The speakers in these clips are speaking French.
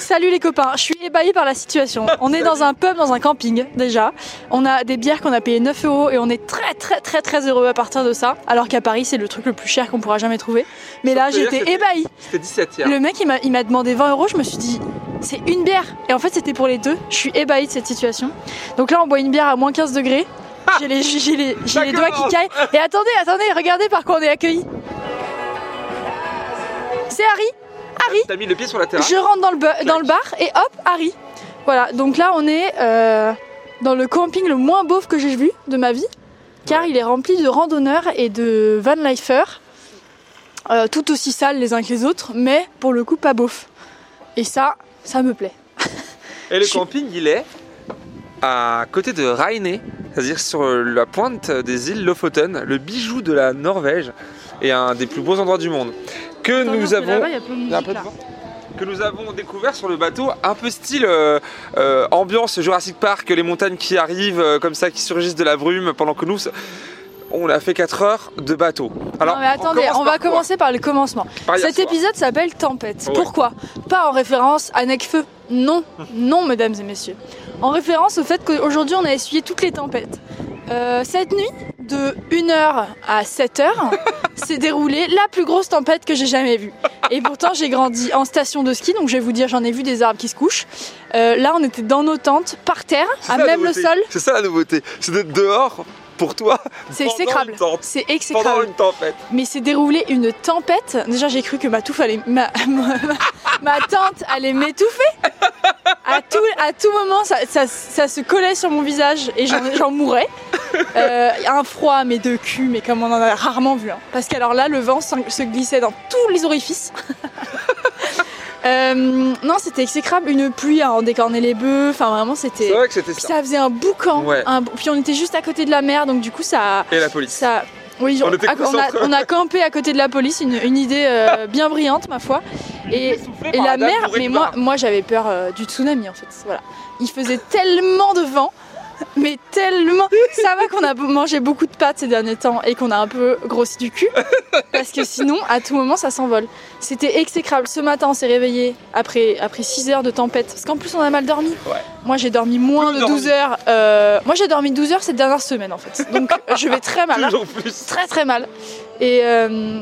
Salut les copains, je suis ébahie par la situation. On est dans un pub, dans un camping déjà. On a des bières qu'on a payé 9 euros et on est très très très très heureux à partir de ça. Alors qu'à Paris c'est le truc le plus cher qu'on pourra jamais trouver. Mais là j'étais ébahie. C'était 17 hier. Le mec il m'a- demandé 20 euros, je me suis dit c'est une bière. Et en fait c'était pour les deux. Je suis ébahie de cette situation. Donc là on boit une bière à moins 15 degrés. J'ai les, j'ai les, j'ai les Ça doigts qui caillent. Et attendez, attendez, regardez par quoi on est accueillis. C'est Harry. Harry. T'as mis le pied sur la terrasse. Je rentre dans le, bu- dans le bar et hop, Harry. Voilà, donc là on est euh, dans le camping le moins beauf que j'ai vu de ma vie, car il est rempli de randonneurs et de van lifers, euh, tout aussi sales les uns que les autres, mais pour le coup pas beauf. Et ça, ça me plaît. Et le Je suis- camping, il est à côté de Rainé, c'est-à-dire sur la pointe des îles Lofoten, le bijou de la Norvège et un des plus beaux endroits du monde. Que nous avons. il y a plein de Il y a un musique, peu de là. vent. que nous avons découvert sur le bateau, un peu style euh, euh, ambiance Jurassic Park, les montagnes qui arrivent euh, comme ça, qui surgissent de la brume, pendant que nous, on a fait 4 heures de bateau. Alors, non mais attendez, on, va commencer par le commencement. Par Cet soir. épisode s'appelle Tempête. Ouais. Pourquoi? Pas en référence à Necfeu. Non, non, mesdames et messieurs. En référence au fait qu'aujourd'hui on a essuyé toutes les tempêtes. Euh, cette nuit, de 1h à 7h, s'est déroulée la plus grosse tempête que j'ai jamais vue. Et pourtant, j'ai grandi en station de ski, donc je vais vous dire, j'en ai vu des arbres qui se couchent. Euh, là, on était dans nos tentes, par terre, à même le sol. C'est ça la nouveauté, c'est d'être dehors pour toi. C'est pendant exécrable. C'est Pendant exécrable. une tempête. Mais c'est déroulé une tempête. Déjà, j'ai cru que ma touffe allait, ma, ma, ma tante allait m'étouffer. À tout, à tout moment, ça, ça- ça se collait sur mon visage et j'en mourais. Euh, un froid, mais de cul, mais comme on en a rarement vu. hein. Parce qu'alors là, le vent se glissait dans tous les orifices. Euh, non, c'était exécrable. Une pluie à en décorner les bœufs. Enfin, vraiment, c'était. vrai que c'était Puis ça. ça faisait un boucan. Ouais. un bou- Puis on était juste à côté de la mer, donc du coup, ça. Et la police. Ça, oui, On a, on, a, concentrés. on a campé à côté de la police, une, une idée euh, bien brillante ma foi. Et, la mer, mais moi, moi j'avais peur euh, du tsunami en fait. Voilà. Il faisait tellement de vent, mais tellement. Ça va qu'on a mangé beaucoup de pâtes ces derniers temps et qu'on a un peu grossi du cul, parce que sinon à tout moment ça s'envole. C'était exécrable. Ce matin on s'est réveillé après, après 6 heures de tempête, parce qu'en plus on a mal dormi. Ouais. Moi j'ai dormi moins Plus de dormi. 12 heures. euh, moi j'ai dormi 12 heures cette dernière semaine en fait. Donc je vais très mal. hein Toujours plus. très très mal. Et euh,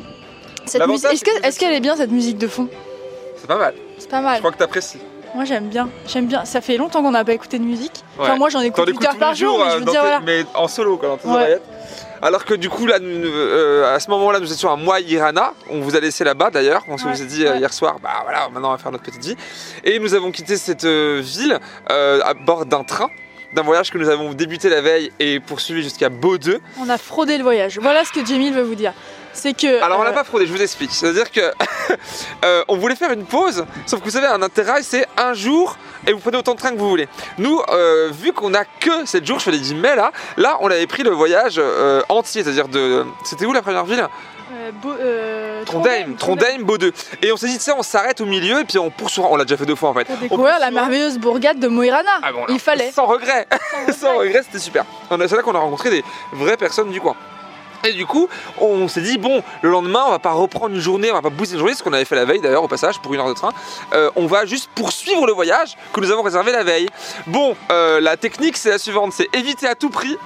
cette musique, est-ce qu'elle est bien cette musique de fond? C'est pas mal. C'est pas Je mal. crois que t'apprécies. Moi j'aime bien, j'aime bien. Ça fait longtemps qu'on n'a pas écouté de musique. Enfin moi j'en écoute 8 écoutes heures tous par jour, mais je euh, veux dans dire tes- voilà. mais en solo, quoi, dans tes Ouais. oreillettes. Alors que du coup, là, nous- euh, à ce moment-là, nous étions à Moi Irana. On vous a laissé là-bas d'ailleurs. On se Ouais, vous a dit euh, ouais. hier soir, bah voilà, maintenant on va faire notre petite vie. Et nous avons quitté cette euh, ville euh, à bord d'un train, d'un voyage que nous avons débuté la veille et poursuivi jusqu'à Beaudeux. On a fraudé le voyage. Voilà ce que Jamie veut vous dire. C'est que. Alors on euh, l'a pas fraudé, je vous explique. C'est-à-dire que euh, on voulait faire une pause, sauf que vous savez, un intérêt c'est un jour et vous prenez autant de train que vous voulez. Nous, euh, vu qu'on a que 7 jours, je fais les 10 mai là, là on avait pris le voyage euh, entier, c'est-à-dire de. C'était où la première ville? euh, Beau- euh, Trondheim, Trondheim, Beaudeux. Et on s'est dit, sais, on s'arrête au milieu et puis on poursuivra. On l'a déjà fait deux fois en fait. Pour On découvrir la poursuivra. merveilleuse bourgade de Moirana. Ah bon, Il fallait. Sans regret. Sans regret, c'était super. On C'est là qu'on a rencontré des vraies personnes du coin. Et du coup, on s'est dit, bon, le lendemain, on va pas reprendre une journée, on va pas booster une journée, ce qu'on avait fait la veille d'ailleurs au passage pour une heure de train. Euh, on va juste poursuivre le voyage que nous avons réservé la veille. Bon, euh, la technique c'est la suivante, c'est éviter à tout prix.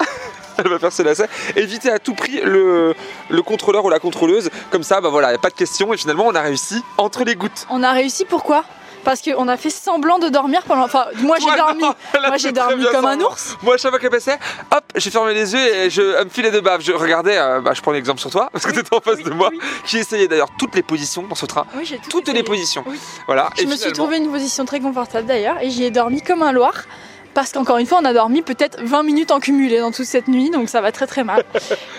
Elle va faire ce lacet. Éviter à tout prix le, le contrôleur ou la contrôleuse. Comme ça, bah voilà, y a pas de question. Et finalement, on a réussi entre les gouttes. On a réussi pourquoi? Parce qu'on a fait semblant de dormir pendant. Enfin, moi j'ai Ouais, dormi. non, Moi j'ai dormi comme un ours. Moi, à chaque fois qu'elle passait, hop, j'ai fermé les yeux et je elle me filais de bave. Je regardais, euh, bah, je prends l'exemple sur toi, parce que Oui, tu étais en face oui, de moi, oui. qui essayait d'ailleurs toutes les positions dans ce train. Oui, j'ai tout Toutes les essayé. positions. Voilà. Je et me suis trouvé une position très confortable d'ailleurs et j'y ai dormi comme un loir. Parce qu'encore une fois, on a dormi peut-être 20 minutes en cumulé dans toute cette nuit, donc ça va très très mal.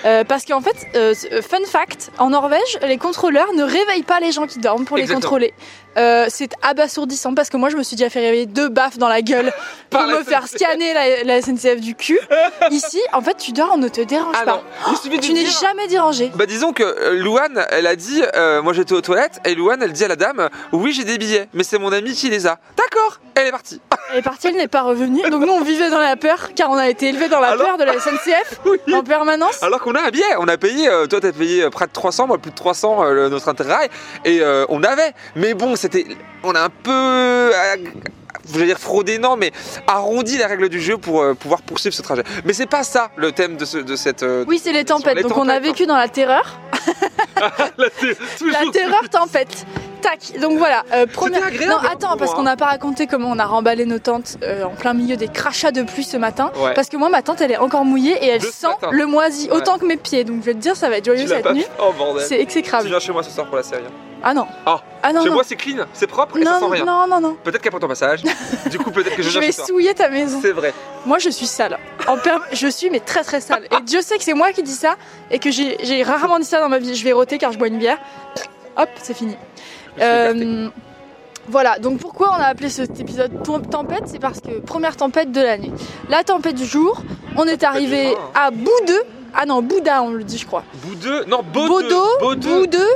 Euh, parce qu'en fait, euh, fun fact, en Norvège, les contrôleurs ne réveillent pas les gens qui dorment pour les contrôler. Euh, c'est abasourdissant parce que moi je me suis déjà fait réveiller deux baffes dans la gueule pour la me faire scanner la, la SNCF du cul. Ici, en fait, tu dors, on ne te dérange Ah pas. non, Tu n'es dire- jamais dérangé. Bah disons que euh, Louane, elle a dit, euh, moi j'étais aux toilettes, et Louane, elle dit à la dame, oui j'ai des billets, mais c'est mon ami qui les a. D'accord, elle est partie. Elle est partie, elle n'est pas revenue. Donc nous, on vivait dans la peur, car on a été élevés dans la Alors peur de la SNCF Oui. en permanence. Alors qu'on a un billet, on a payé, euh, toi t'as payé euh, près de 300, moi plus de 300 euh, notre interrail, et euh, on avait, mais bon c'était, on a un peu, je veux dire fraudé non, mais arrondi les règles du jeu pour euh, pouvoir poursuivre ce trajet. Mais c'est pas ça le thème de, ce, de cette... euh, Oui, c'est les tempêtes. les Donc on a tempêtes, vécu dans la terreur. la, La terreur tempête. Tac. Donc voilà. euh, première. agréable, Non, attends, parce qu'on n'a pas raconté comment on a remballé nos tentes euh, en plein milieu des crachats de pluie ce matin. Ouais. Parce que moi, ma tente, elle est encore mouillée et elle De sent le moisi Ouais. autant que mes pieds. Donc je vais te dire, ça va être joyeux Tu cette nuit. Oh bordel. C'est Tu exécrable. viens chez moi ce soir pour la série. hein. Ah non. Ah. Ah non. chez non. moi c'est clean, c'est propre et ça sent non, rien. non, non, non. Peut-être qu'après ton passage, du coup peut-être que je Je vais souiller ta maison. C'est vrai. Moi, je suis sale. En perm- Je suis, mais très très sale. Et Dieu sait que c'est moi qui dis ça et que j'ai j'ai rarement dit ça dans ma vie. Je vais roter car je bois une bière. Hop, c'est fini. Euh, voilà, donc pourquoi on a appelé cet épisode tempête? C'est parce que première tempête de l'année. La tempête du jour, on est arrivé à. Ah non, Bouddha, on le dit, je crois. Boudeux, non Baudeux. Baudeux. Boudeux,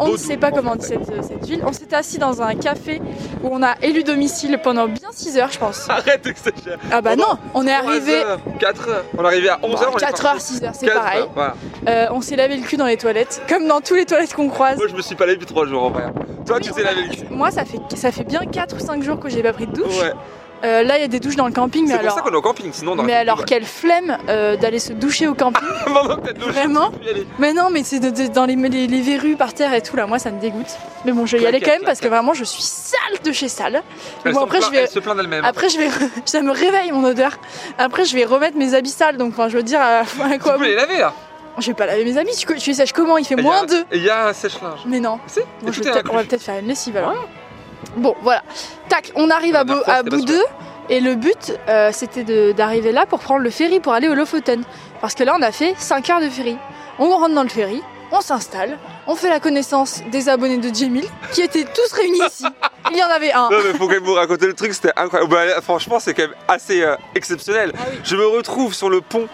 On ne sait pas en comment on dit cette, cette ville. On s'est assis dans un café où on a élu domicile pendant bien 6 heures, je pense. Arrête d'exagérer. Ah bah non, on est arrivé 4 heures. On est arrivé à 11 heures. 4 heures, 6 heures, c'est pareil. heures, Voilà. Euh, on s'est lavé le cul dans les toilettes, comme dans tous les toilettes qu'on croise. Moi je me suis pas lavé depuis 3 jours en vrai. Toi tu t'es lavé le cul. Moi, ça fait, ça fait bien 4 ou 5 jours que j'ai pas pris de douche. Ouais. Euh, là, il y a des douches dans le camping, mais C'est pour alors. ça qu'on est au camping, sinon dans Mais alors, ouais. quelle flemme euh, d'aller se doucher au camping. Vraiment mais non, mais c'est de- de- dans les, les, les verrues par terre et tout, là, moi, ça me dégoûte. Mais bon, je vais y aller quand même parce que vraiment, je suis sale de chez sale. Elle Bon, après, je vais. Elle se plaint d'elle-même. Après, je vais. Ça me réveille mon odeur. Après, je vais remettre mes habits sales. Donc, enfin, je veux dire, à, à Tu quoi peux les laver là. Je vais pas laver mes habits. Tu, tu les sèches comment? Il fait Et moins un- 2. et Il y a un sèche-linge. Mais non. Si, je vais on va peut-être faire une lessive alors. Bon, voilà. Tac, on arrive à, Bo- fois, à pas Boudeux. Et le but, euh, c'était de- d'arriver là pour prendre le ferry pour aller au Lofoten. Parce que là, on a fait 5 heures de ferry. On rentre dans le ferry, on s'installe, on fait la connaissance des abonnés de Jamil, qui étaient tous réunis ici. Il y en avait un. Non mais faut quand même vous raconter le truc, c'était incroyable. Bah, franchement c'est quand même assez euh, exceptionnel. Ah oui. Je me retrouve sur le pont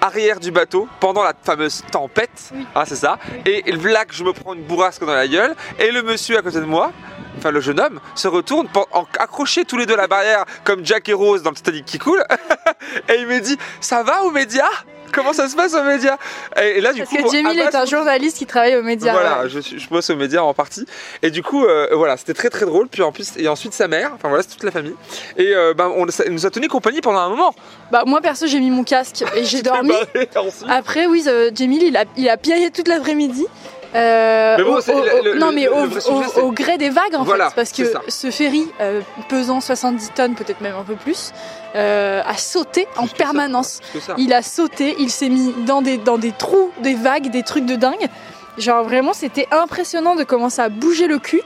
arrière du bateau pendant la fameuse tempête, Oui. ah c'est ça, et là que je me prends une bourrasque dans la gueule, et le monsieur à côté de moi, enfin le jeune homme, se retourne pen- en- accrochés tous les deux à la barrière comme Jack et Rose dans le Titanic qui coule, et il me dit ça va aux médias Comment ça se passe aux médias et, et là du Parce coup, que Jamil Abbas est un journaliste qui travaille aux médias. voilà, ouais. je, bosse aux médias en partie. Et du coup, euh, voilà, c'était très très drôle. Puis en plus, et ensuite sa mère, enfin voilà, c'est toute la famille. Et euh, ben, on, ça nous a tenu compagnie pendant un moment. Bah, moi, perso, j'ai mis mon casque et j'ai dormi. Après, oui, euh, Jamil, il a, il a piaillé toute l'après-midi. Euh, Mais bon, au- le- non, mais le- au, le sujet, gré des vagues, en Voilà, fait. Parce que ce ferry, euh, pesant 70 tonnes, peut-être même un peu plus, euh, a sauté en permanence. ça. Il a sauté, il s'est mis dans des, dans des trous, des vagues, des trucs de dingue. Genre, vraiment, c'était impressionnant de commencer à bouger le cul.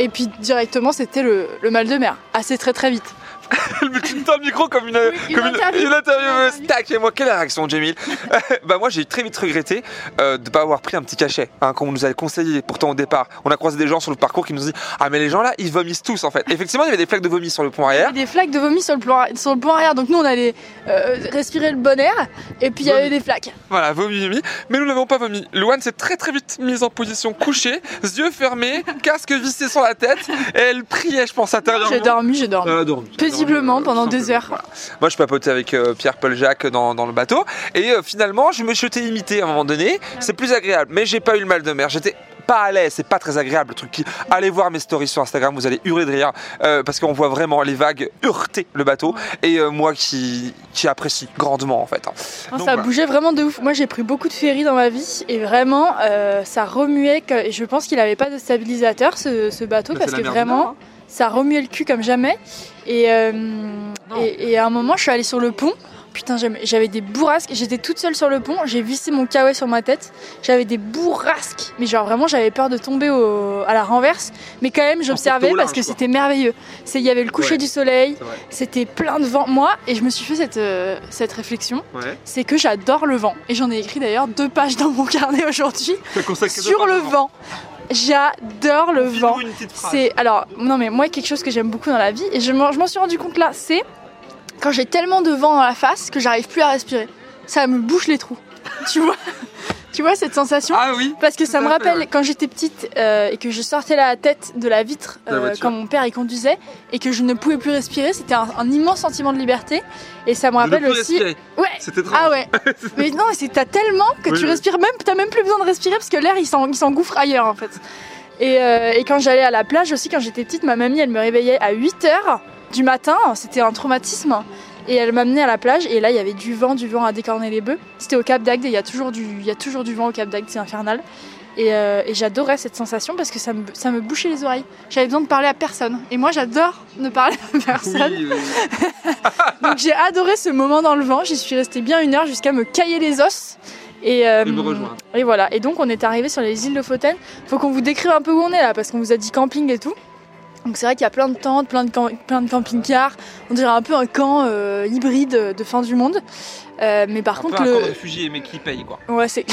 Et puis, directement, c'était le, le mal de mer. Assez très, très vite. Tu me tends le micro comme une, une comme interview. une intervieweuse. Une Tac, et moi, quelle réaction, Jamil Bah, moi, j'ai très vite regretté euh, de ne pas avoir pris un petit cachet, hein, comme on nous avait conseillé pourtant au départ. On a croisé des gens sur le parcours qui nous ont dit Ah, mais les gens là, ils vomissent tous en fait. Effectivement, il y avait des flaques de vomi sur le pont Il y arrière. avait des flaques de vomi sur le, plan, sur le pont arrière. Donc, nous, on allait euh, respirer le bon air. Et puis, il y avait des flaques. Voilà, vomi, vomi. Mais nous n'avons pas vomi. Louane s'est très très vite mise en position couchée, yeux fermés, casque vissé sur la tête, et elle priait, je pense, intérieurement. J'ai dormi, j'ai dormi. Elle a dormi. Paisiblement pendant deux heures. Voilà. Moi, je papotais avec euh, Pierre-Paul Jacques dans, dans le bateau, et euh, finalement, je me suis été imité à un moment donné. C'est plus agréable, mais j'ai pas eu le mal de mer. J'étais pas à l'aise, c'est pas très agréable le truc qui. Allez voir mes stories sur Instagram, vous allez hurler de rire euh, parce qu'on voit vraiment les vagues heurter le bateau et euh, moi qui, qui apprécie grandement en fait. hein. Non, Donc, ça voilà. bougeait vraiment de ouf. Moi, j'ai pris beaucoup de ferries dans ma vie et vraiment, euh, ça remuait. que- et Je pense qu'il n'avait pas de stabilisateur ce, ce bateau Mais parce que vraiment, Nord, ça remuait le cul comme jamais. Et, euh, et, et à un moment, je suis allée sur le pont. Putain, j'avais- des bourrasques. J'étais toute seule sur le pont. J'ai vissé mon kawaii sur ma tête. J'avais des bourrasques. Mais genre vraiment, j'avais peur de tomber au- à la renverse. Mais quand même, j'observais parce que c'était merveilleux. C'est- Il y avait le coucher Ouais. du soleil. C'était plein de vent. Moi, et je me suis fait cette, euh, cette réflexion Ouais. c'est que j'adore le vent. Et j'en ai écrit d'ailleurs deux pages dans mon carnet aujourd'hui sur le vent. J'adore le vent. C'est alors non mais moi quelque chose que j'aime beaucoup dans la vie et je m'en je m'en suis rendu compte là, c'est quand j'ai tellement de vent dans la face que j'arrive plus à respirer. Ça me bouche les trous. Tu vois? Tu vois cette sensation Ah oui Parce que ça me fait, rappelle ouais. quand j'étais petite euh, et que je sortais la tête de la vitre la euh, quand mon père y conduisait et que je ne pouvais plus respirer. C'était un, un immense sentiment de liberté. Et ça me rappelle aussi. respirer. Ouais. C'était trop. Ah ouais. mais non, c'est t'as tellement que Oui, tu oui. respires même, t'as même plus besoin de respirer parce que l'air il s'en- il s'engouffre ailleurs en fait. Et, euh, et quand j'allais à la plage aussi, quand j'étais petite, ma mamie elle me réveillait à 8h du matin. C'était un traumatisme. Et elle m'amenait à la plage et là il y avait du vent, du vent à décorner les bœufs. C'était au Cap d'Agde et il y a toujours du, il y a toujours du vent au Cap d'Agde, c'est infernal. Et, euh, et j'adorais cette sensation parce que ça me, ça me bouchait les oreilles. J'avais besoin de parler à personne. Et moi j'adore ne parler à personne. Oui, oui. Donc j'ai adoré ce moment dans le vent. J'y suis restée bien une heure jusqu'à me cailler les os. Et, euh, Et me rejoindre. et voilà. Et donc on est arrivé sur les îles de Fautaine. Faut qu'on vous décrive un peu où on est là parce qu'on vous a dit camping et tout. Donc c'est vrai qu'il y a plein de tentes, plein de, camp- plein de camping-cars. On dirait un peu un camp euh, hybride de fin du monde. Euh, mais par Un contre peu un le camp de réfugiés, mais qui paye quoi. ouais c'est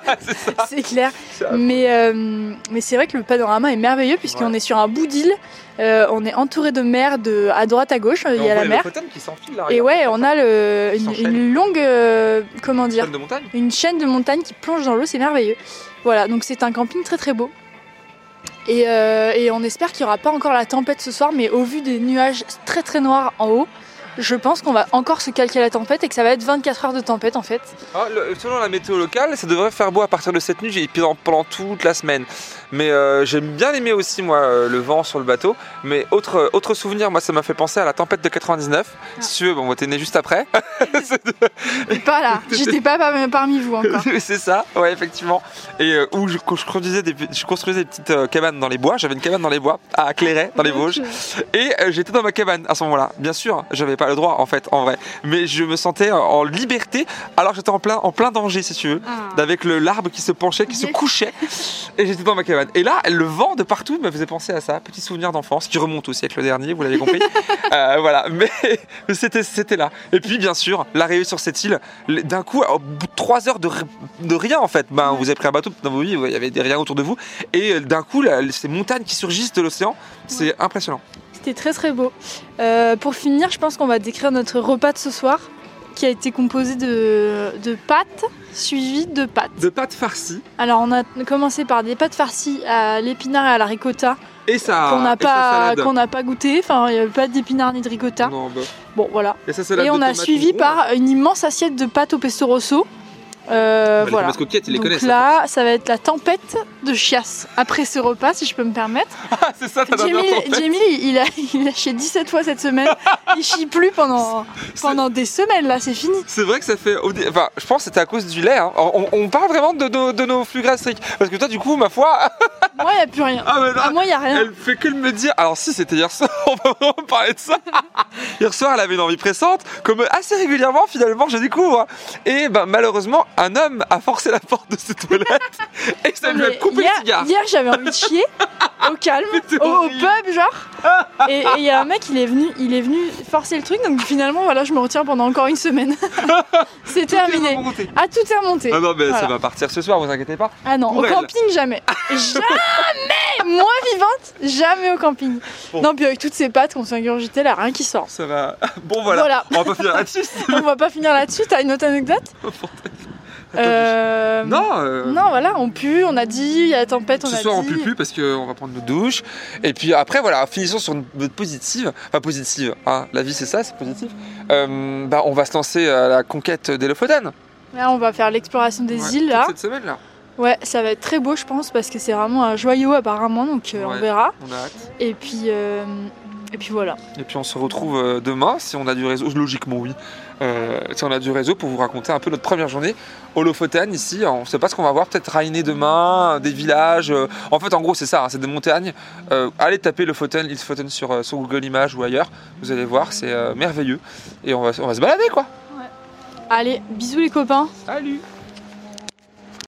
c'est clair. Mais, euh, mais c'est vrai que le panorama est merveilleux puisqu'on Ouais. est sur un bout d'île. On est entouré de mer de, à droite à gauche. Il y a la mer. qui s'enfile là. Et ouais, on a le, une, une longue, comment dire, Chaîne de montagne une chaîne de montagnes qui plonge dans l'eau, c'est merveilleux. Voilà, donc c'est un camping très très beau. Et, euh, et on espère qu'il n'y aura pas encore la tempête ce soir, mais au vu des nuages très très noirs en haut, je pense qu'on va encore se calquer la tempête et que ça va être 24 heures de tempête en fait. Ah, le- selon la météo locale, ça devrait faire beau à partir de cette nuit et puis pendant, toute la semaine. Mais euh, j'aime bien aimé aussi moi euh, le vent sur le bateau. Mais autre, autre souvenir, moi ça m'a fait penser à la tempête de 99. Ah. Si tu veux, bon, moi, t'es né juste après. Pas là, j'étais pas par- parmi vous encore. c'est ça, ouais, effectivement. Et euh, où je, je construisais des, je construisais des petites cabanes dans les bois. J'avais une cabane dans les bois, à Clairet, dans les Vosges. Et j'étais dans ma cabane à ce moment-là. Bien sûr, j'avais pas le droit en fait, en vrai. Mais je me sentais en- liberté alors j'étais en plein, en plein danger, si tu veux. Ah. Avec le l'arbre qui se penchait, qui se couchait. Et j'étais dans ma cabane. Et là, le vent de partout me faisait penser à ça. Petit souvenir d'enfance qui remonte au siècle dernier, vous l'avez compris. Euh, voilà, mais, c'était, c'était là. Et puis, bien sûr, l'arrivée sur cette île, le- d'un coup, au bout de trois heures de, de rien en fait, ben, vous avez pris un bateau dans vos vies, il y avait des rien autour de vous. Et euh, d'un coup, là, ces montagnes qui surgissent de l'océan, c'est impressionnant. C'était très très beau. Euh, pour finir, je pense qu'on va décrire notre repas de ce soir, qui a été composé de, de pâtes suivies de pâtes. De pâtes farcies. Alors on a commencé par des pâtes farcies à l'épinard et à la ricotta Et ça. qu'on n'a pas salade. qu'on n'a pas goûté. Enfin, il n'y avait pas d'épinard ni de ricotta. Non, bah. Bon, voilà. Et, salade Et on a suivi par une immense assiette de pâtes au pesto rosso. Euh, Bah, voilà. ils les connaissent. là, ça va être la tempête de chiasse après ce repas, si je peux me permettre. Ah, c'est ça, ta dernière Jamie. Jamie, il a, il a chié 17 fois cette semaine. Il chie plus pendant, pendant des semaines, là, c'est fini. C'est vrai que ça fait. Enfin, je pense que c'était à cause du lait. hein. On, on parle vraiment de, nos- de nos flux gastriques. Parce que toi, du coup, ma foi. Moi, il n'y a plus rien. Ah, non, À moi, il n'y a rien. Elle fait que de me dire. Alors, si, c'était hier soir. On va vraiment parler de ça. Hier soir, elle avait une envie pressante. Comme assez régulièrement, finalement, je découvre. Et ben, malheureusement, un homme a forcé la porte de ses toilettes. Et ça lui a coupé hier, le cigare. hier, j'avais envie de chier, au calme, au, pub, genre. Et il y a un mec, il est venu, il est venu forcer le truc, donc finalement, voilà, je me retiens pendant encore une semaine. C'est terminé. Remonté. Ah, tout est remonté. Ah non, mais ça va partir ce soir, vous inquiétez pas. Ah non, Pour au elle. camping, jamais. Jamais Moi vivante, jamais au camping. Bon. Non, puis avec toutes ces pâtes qu'on s'est ingurgitées, là, rien qui sort. Ça va. Bon, voilà. Voilà. On va pas finir là-dessus. On va pas finir là-dessus, t'as une autre anecdote? Euh, Non, euh, Non, voilà, on pue, on a dit, il y a la tempête, on Ce a soir, on dit. pue plus parce qu'on va prendre notre douche. Et puis après, voilà, finissons sur une note positive. Enfin, positive, hein, la vie c'est ça, c'est positif. Euh, bah, on va se lancer à la conquête des Lofoten. Là, on va faire l'exploration des Ouais, îles, là. Cette semaine là. Ouais, ça va être très beau, je pense, parce que c'est vraiment un joyau, apparemment, donc on verra. On a hâte. Et puis, euh, et puis voilà. Et puis on se retrouve euh, demain si on a du réseau. Logiquement, oui. Euh, si on a du réseau pour vous raconter un peu notre première journée au Lofoten ici. On ne sait pas ce qu'on va voir. Peut-être Rainé demain, des villages. euh, En fait, en gros, c'est ça. hein, c'est des montagnes. Euh, allez taper Lofoten, l'île Lofoten sur, sur Google Images ou ailleurs. Vous allez voir, c'est euh, merveilleux. Et on va, on va se balader quoi. Allez, bisous les copains. Salut